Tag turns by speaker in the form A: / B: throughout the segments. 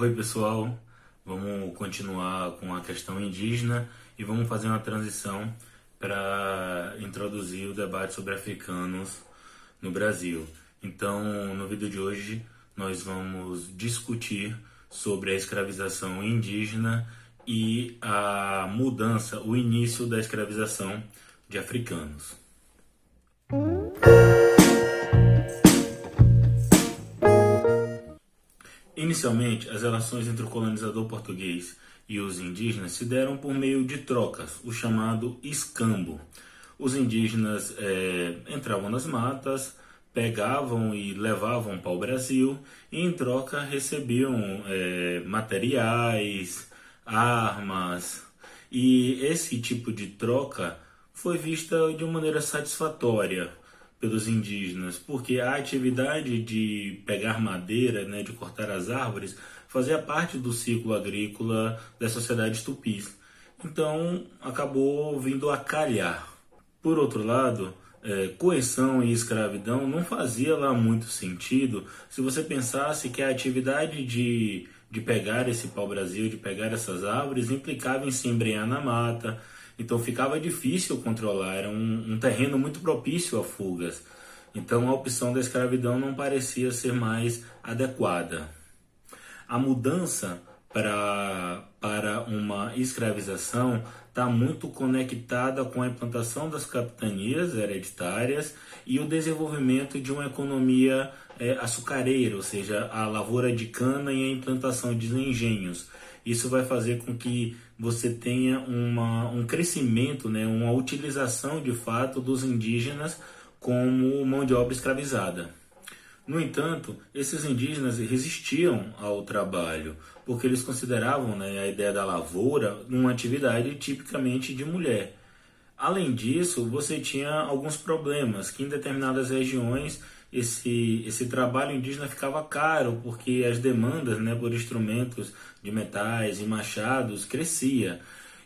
A: Oi, pessoal. Vamos continuar com a questão indígena e vamos fazer uma transição para introduzir o debate sobre africanos no Brasil. Então, no vídeo de hoje, nós vamos discutir sobre a escravização indígena e a mudança, o início da escravização de africanos. Inicialmente, as relações entre o colonizador português e os indígenas se deram por meio de trocas, o chamado escambo. Os indígenas é, entravam nas matas, pegavam e levavam para o Brasil e em troca recebiam é, materiais, armas e esse tipo de troca foi vista de uma maneira satisfatória pelos indígenas, porque a atividade de pegar madeira, né, de cortar as árvores, fazia parte do ciclo agrícola das sociedades tupis. Então acabou vindo a calhar. Por outro lado, é, coerção e escravidão não fazia lá muito sentido se você pensasse que a atividade de, de pegar esse pau-brasil, de pegar essas árvores, implicava em se embrenhar na mata, então ficava difícil controlar, era um, um terreno muito propício a fugas. Então a opção da escravidão não parecia ser mais adequada. A mudança para, para uma escravização está muito conectada com a implantação das capitanias hereditárias e o desenvolvimento de uma economia é, açucareira, ou seja, a lavoura de cana e a implantação de engenhos. Isso vai fazer com que você tenha uma, um crescimento, né, uma utilização de fato dos indígenas como mão de obra escravizada. No entanto, esses indígenas resistiam ao trabalho, porque eles consideravam né, a ideia da lavoura uma atividade tipicamente de mulher. Além disso, você tinha alguns problemas, que em determinadas regiões esse, esse trabalho indígena ficava caro, porque as demandas né, por instrumentos de metais e machados crescia.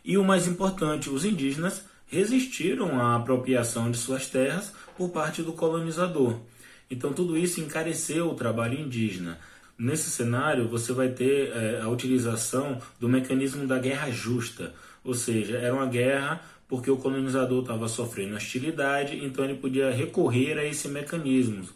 A: E o mais importante, os indígenas resistiram à apropriação de suas terras por parte do colonizador. Então tudo isso encareceu o trabalho indígena. Nesse cenário, você vai ter é, a utilização do mecanismo da guerra justa, ou seja, era uma guerra porque o colonizador estava sofrendo hostilidade, então ele podia recorrer a esse mecanismo,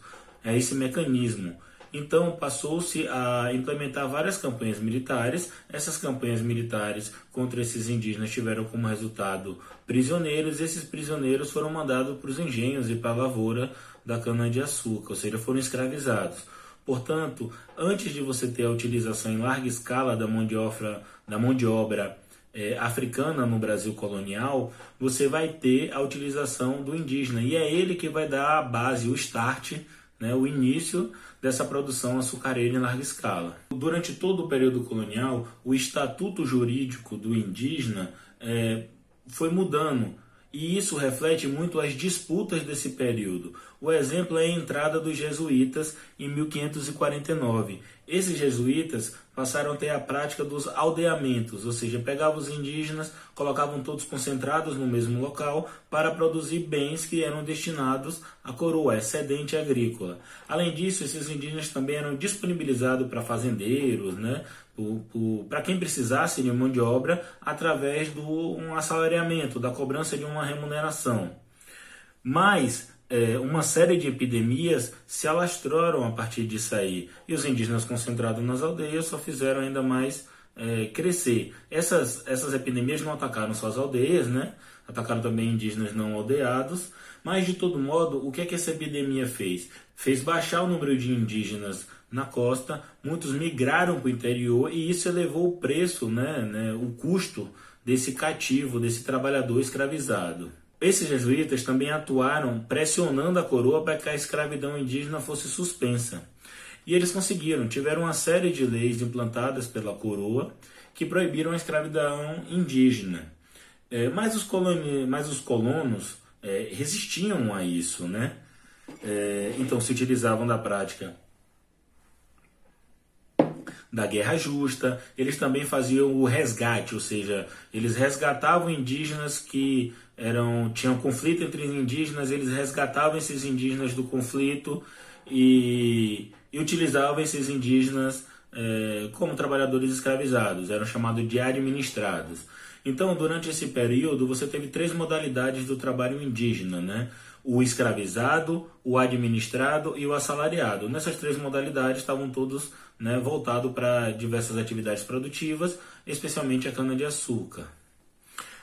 A: a esse mecanismo. Então passou-se a implementar várias campanhas militares. Essas campanhas militares contra esses indígenas tiveram como resultado prisioneiros. Esses prisioneiros foram mandados para os engenhos e para a lavoura da cana-de-açúcar, ou seja, foram escravizados. Portanto, antes de você ter a utilização em larga escala da mão de obra, da mão de obra é, africana no Brasil colonial, você vai ter a utilização do indígena e é ele que vai dar a base, o start, né, o início dessa produção açucareira em larga escala. Durante todo o período colonial, o estatuto jurídico do indígena é, foi mudando e isso reflete muito as disputas desse período. O exemplo é a entrada dos jesuítas em 1549. Esses jesuítas passaram a ter a prática dos aldeamentos, ou seja, pegavam os indígenas, colocavam todos concentrados no mesmo local para produzir bens que eram destinados à coroa, excedente agrícola. Além disso, esses indígenas também eram disponibilizados para fazendeiros, né, para quem precisasse de mão de obra através do um assalariamento, da cobrança de uma remuneração. Mas é, uma série de epidemias se alastraram a partir disso aí. E os indígenas concentrados nas aldeias só fizeram ainda mais é, crescer. Essas, essas epidemias não atacaram só as aldeias, né? Atacaram também indígenas não aldeados. Mas, de todo modo, o que, é que essa epidemia fez? Fez baixar o número de indígenas na costa, muitos migraram para o interior e isso elevou o preço, né, né, o custo desse cativo, desse trabalhador escravizado. Esses jesuítas também atuaram pressionando a coroa para que a escravidão indígena fosse suspensa. E eles conseguiram, tiveram uma série de leis implantadas pela coroa que proibiram a escravidão indígena. É, mas, os coloni mas os colonos é, resistiam a isso, né? É, então se utilizavam da prática da guerra justa, eles também faziam o resgate, ou seja, eles resgatavam indígenas que eram tinham conflito entre indígenas, eles resgatavam esses indígenas do conflito e, e utilizavam esses indígenas é, como trabalhadores escravizados, eram chamados de administrados. Então, durante esse período, você teve três modalidades do trabalho indígena, né? O escravizado, o administrado e o assalariado. Nessas três modalidades estavam todos né, voltados para diversas atividades produtivas, especialmente a cana-de-açúcar.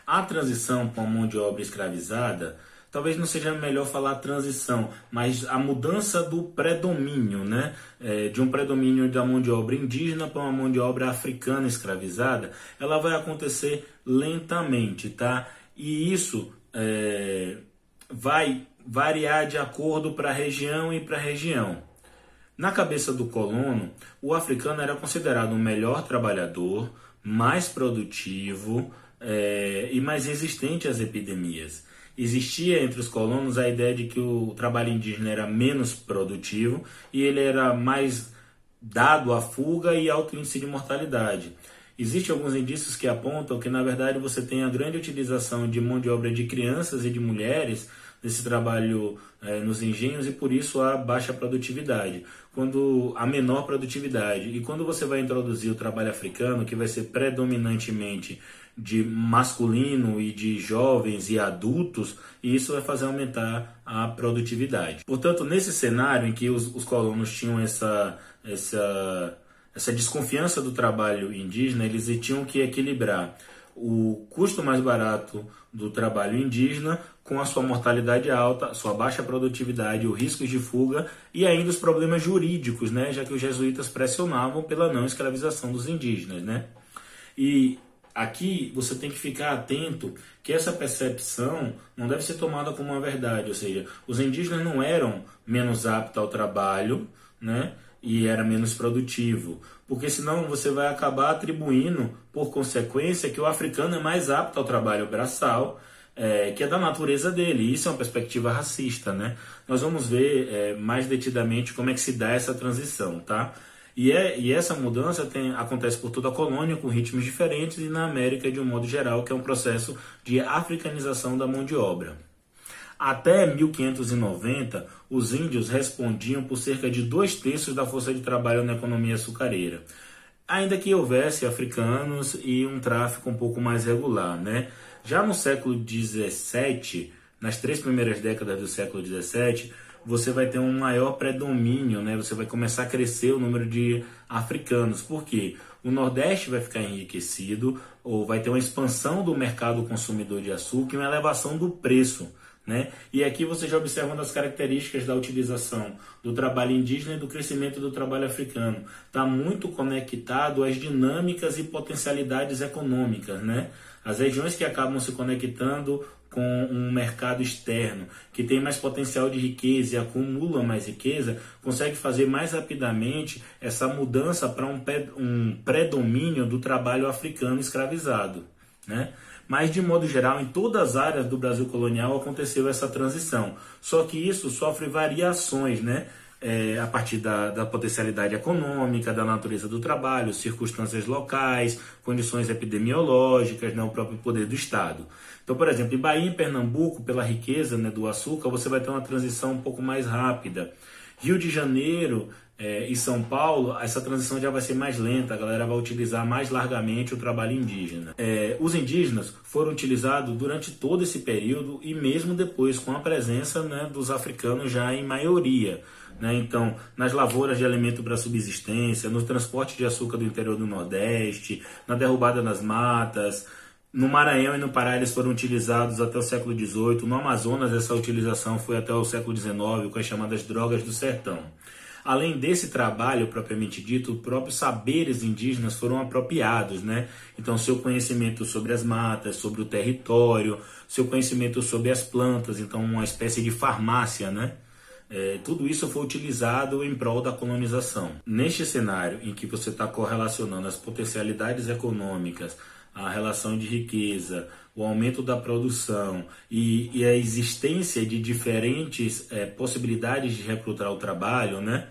A: A transição para a mão de obra escravizada talvez não seja melhor falar transição, mas a mudança do predomínio, né? É, de um predomínio da mão de obra indígena para uma mão de obra africana escravizada, ela vai acontecer lentamente, tá? E isso é, vai variar de acordo para região e para região. Na cabeça do colono, o africano era considerado um melhor trabalhador, mais produtivo é, e mais resistente às epidemias existia entre os colonos a ideia de que o trabalho indígena era menos produtivo e ele era mais dado à fuga e alto índice de mortalidade. Existem alguns indícios que apontam que, na verdade, você tem a grande utilização de mão de obra de crianças e de mulheres nesse trabalho é, nos engenhos e por isso a baixa produtividade, quando a menor produtividade. E quando você vai introduzir o trabalho africano, que vai ser predominantemente de masculino e de jovens e adultos, e isso vai fazer aumentar a produtividade. Portanto, nesse cenário em que os, os colonos tinham essa, essa, essa desconfiança do trabalho indígena, eles tinham que equilibrar o custo mais barato do trabalho indígena com a sua mortalidade alta, sua baixa produtividade, o risco de fuga e ainda os problemas jurídicos, né, já que os jesuítas pressionavam pela não escravização dos indígenas, né? E Aqui você tem que ficar atento que essa percepção não deve ser tomada como uma verdade, ou seja, os indígenas não eram menos aptos ao trabalho, né? E era menos produtivo, porque senão você vai acabar atribuindo, por consequência, que o africano é mais apto ao trabalho braçal, é, que é da natureza dele. Isso é uma perspectiva racista, né? Nós vamos ver é, mais detidamente como é que se dá essa transição, tá? E, é, e essa mudança tem, acontece por toda a colônia, com ritmos diferentes, e na América de um modo geral, que é um processo de africanização da mão de obra. Até 1590, os índios respondiam por cerca de dois terços da força de trabalho na economia açucareira, ainda que houvesse africanos e um tráfico um pouco mais regular. Né? Já no século XVII, nas três primeiras décadas do século XVII, você vai ter um maior predomínio, né? Você vai começar a crescer o número de africanos. Por quê? O Nordeste vai ficar enriquecido, ou vai ter uma expansão do mercado consumidor de açúcar e uma elevação do preço. Né? E aqui você já observa uma das características da utilização do trabalho indígena e do crescimento do trabalho africano. Está muito conectado às dinâmicas e potencialidades econômicas. Né? As regiões que acabam se conectando com um mercado externo que tem mais potencial de riqueza e acumula mais riqueza, consegue fazer mais rapidamente essa mudança para um, um predomínio do trabalho africano escravizado. Né? Mas, de modo geral, em todas as áreas do Brasil colonial aconteceu essa transição. Só que isso sofre variações, né? É, a partir da, da, potencialidade econômica, da natureza do trabalho, circunstâncias locais, condições epidemiológicas, né, o próprio poder do Estado. Então, por exemplo, em Bahia e Pernambuco, pela riqueza né, do açúcar, você vai ter uma transição um pouco mais rápida. Rio de Janeiro é, e São Paulo, essa transição já vai ser mais lenta, a galera vai utilizar mais largamente o trabalho indígena. É, os indígenas foram utilizados durante todo esse período e mesmo depois, com a presença né, dos africanos já em maioria. Né? Então, nas lavouras de alimento para subsistência, no transporte de açúcar do interior do Nordeste, na derrubada das matas, no Maranhão e no Pará eles foram utilizados até o século XVIII. No Amazonas essa utilização foi até o século XIX com as chamadas drogas do sertão. Além desse trabalho propriamente dito, os próprios saberes indígenas foram apropriados, né? Então, seu conhecimento sobre as matas, sobre o território, seu conhecimento sobre as plantas, então uma espécie de farmácia, né? É, tudo isso foi utilizado em prol da colonização. Neste cenário em que você está correlacionando as potencialidades econômicas a relação de riqueza, o aumento da produção e, e a existência de diferentes é, possibilidades de recrutar o trabalho, né?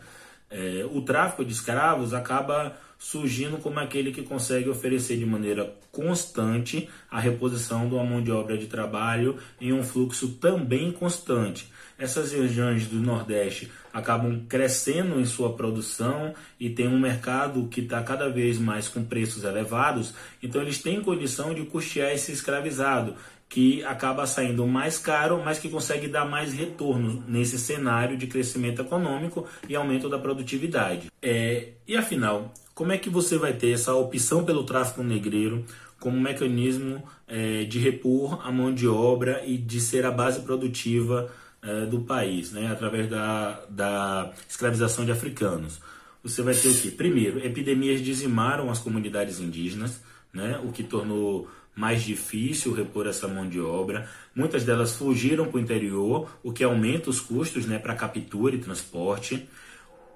A: É, o tráfico de escravos acaba surgindo como aquele que consegue oferecer de maneira constante a reposição de uma mão de obra de trabalho em um fluxo também constante. Essas regiões do Nordeste acabam crescendo em sua produção e tem um mercado que está cada vez mais com preços elevados, então eles têm condição de custear esse escravizado que acaba saindo mais caro, mas que consegue dar mais retorno nesse cenário de crescimento econômico e aumento da produtividade. É, e afinal, como é que você vai ter essa opção pelo tráfico negreiro como mecanismo é, de repor a mão de obra e de ser a base produtiva é, do país, né, através da, da escravização de africanos? Você vai ter o que? Primeiro, epidemias dizimaram as comunidades indígenas, né, o que tornou mais difícil repor essa mão de obra. Muitas delas fugiram para o interior, o que aumenta os custos né, para captura e transporte.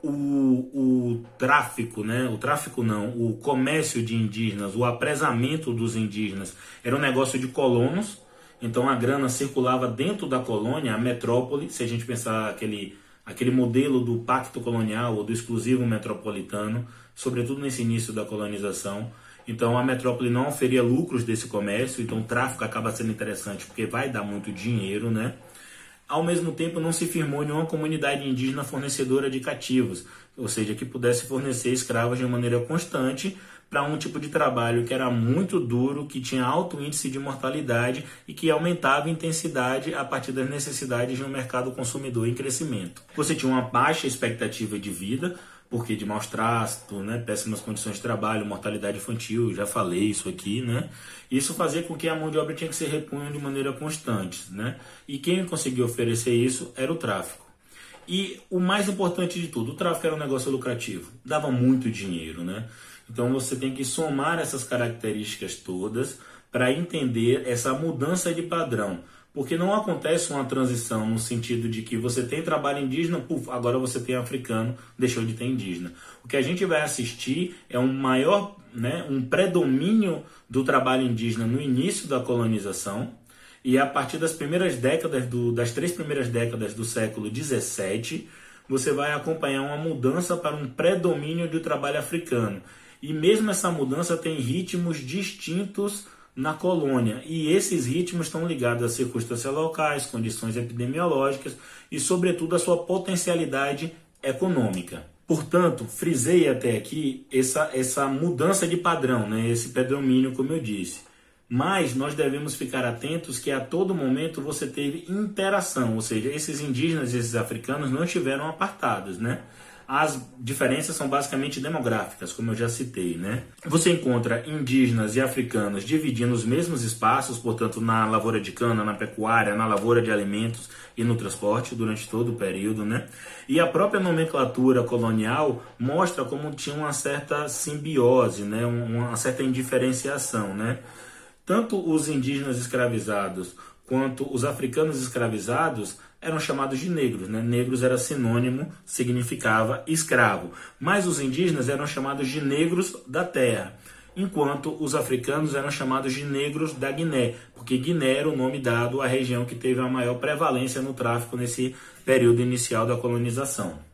A: O, o tráfico, né, o tráfico não, o comércio de indígenas, o apresamento dos indígenas era um negócio de colonos, então a grana circulava dentro da colônia, a metrópole, se a gente pensar aquele, aquele modelo do pacto colonial ou do exclusivo metropolitano, sobretudo nesse início da colonização, então a metrópole não oferia lucros desse comércio, então o tráfico acaba sendo interessante porque vai dar muito dinheiro, né? Ao mesmo tempo, não se firmou nenhuma comunidade indígena fornecedora de cativos, ou seja, que pudesse fornecer escravos de maneira constante para um tipo de trabalho que era muito duro, que tinha alto índice de mortalidade e que aumentava a intensidade a partir das necessidades de um mercado consumidor em crescimento. Você tinha uma baixa expectativa de vida, porque de maus tratos, né, péssimas condições de trabalho, mortalidade infantil, já falei isso aqui, né? Isso fazia com que a mão de obra tinha que ser repunha de maneira constante, né? E quem conseguia oferecer isso era o tráfico. E o mais importante de tudo, o tráfico era um negócio lucrativo, dava muito dinheiro, né? Então você tem que somar essas características todas para entender essa mudança de padrão porque não acontece uma transição no sentido de que você tem trabalho indígena, puf, agora você tem africano, deixou de ter indígena. O que a gente vai assistir é um maior, né, um predomínio do trabalho indígena no início da colonização, e a partir das primeiras décadas, do, das três primeiras décadas do século 17, você vai acompanhar uma mudança para um predomínio do trabalho africano. E mesmo essa mudança tem ritmos distintos na colônia. E esses ritmos estão ligados a circunstâncias locais, condições epidemiológicas e, sobretudo, a sua potencialidade econômica. Portanto, frisei até aqui essa, essa mudança de padrão, né? esse predomínio, como eu disse. Mas nós devemos ficar atentos que a todo momento você teve interação, ou seja, esses indígenas e esses africanos não estiveram apartados, né? As diferenças são basicamente demográficas, como eu já citei, né? Você encontra indígenas e africanos dividindo os mesmos espaços, portanto, na lavoura de cana, na pecuária, na lavoura de alimentos e no transporte durante todo o período, né? E a própria nomenclatura colonial mostra como tinha uma certa simbiose, né? Uma certa indiferenciação, né? Tanto os indígenas escravizados quanto os africanos escravizados eram chamados de negros. Né? Negros era sinônimo, significava escravo. Mas os indígenas eram chamados de negros da terra, enquanto os africanos eram chamados de negros da Guiné, porque Guiné era o nome dado à região que teve a maior prevalência no tráfico nesse período inicial da colonização.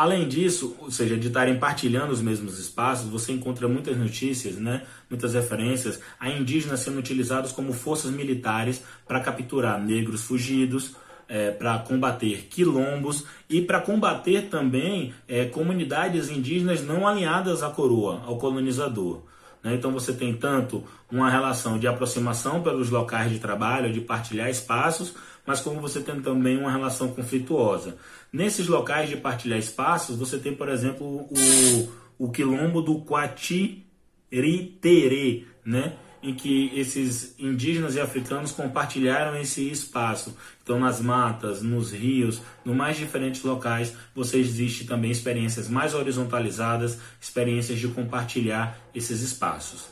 A: Além disso, ou seja, de estarem partilhando os mesmos espaços, você encontra muitas notícias, né, muitas referências a indígenas sendo utilizados como forças militares para capturar negros fugidos, é, para combater quilombos e para combater também é, comunidades indígenas não alinhadas à coroa, ao colonizador. Né? Então você tem tanto uma relação de aproximação pelos locais de trabalho, de partilhar espaços, mas como você tem também uma relação conflituosa. Nesses locais de partilhar espaços, você tem, por exemplo, o, o quilombo do Quatiritere, né? Em que esses indígenas e africanos compartilharam esse espaço. Então, nas matas, nos rios, no mais diferentes locais, você existe também experiências mais horizontalizadas, experiências de compartilhar esses espaços.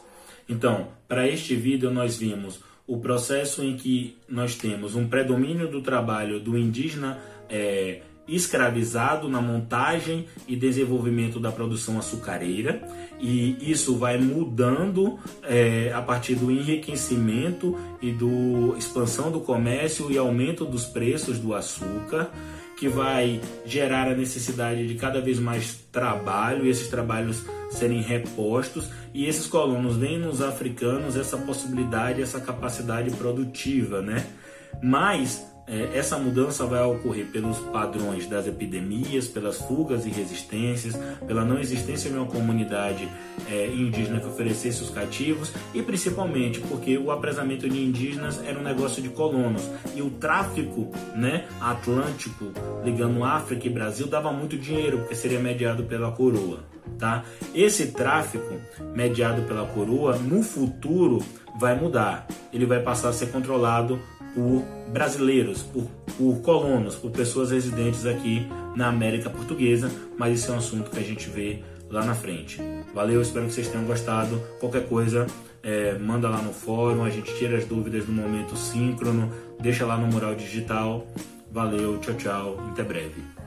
A: Então, para este vídeo nós vimos o processo em que nós temos um predomínio do trabalho do indígena é, escravizado na montagem e desenvolvimento da produção açucareira e isso vai mudando é, a partir do enriquecimento e do expansão do comércio e aumento dos preços do açúcar que vai gerar a necessidade de cada vez mais trabalho e esses trabalhos serem repostos e esses colonos veem nos africanos essa possibilidade, essa capacidade produtiva, né? Mas essa mudança vai ocorrer pelos padrões das epidemias, pelas fugas e resistências, pela não existência de uma comunidade é, indígena que oferecesse os cativos e principalmente porque o apresamento de indígenas era um negócio de colonos e o tráfico né, atlântico ligando África e Brasil dava muito dinheiro porque seria mediado pela coroa. Tá? Esse tráfico mediado pela coroa no futuro vai mudar. Ele vai passar a ser controlado por brasileiros, por, por colonos, por pessoas residentes aqui na América Portuguesa, mas isso é um assunto que a gente vê lá na frente. Valeu, espero que vocês tenham gostado. Qualquer coisa, é, manda lá no fórum, a gente tira as dúvidas no momento síncrono, deixa lá no Mural Digital. Valeu, tchau, tchau, até breve.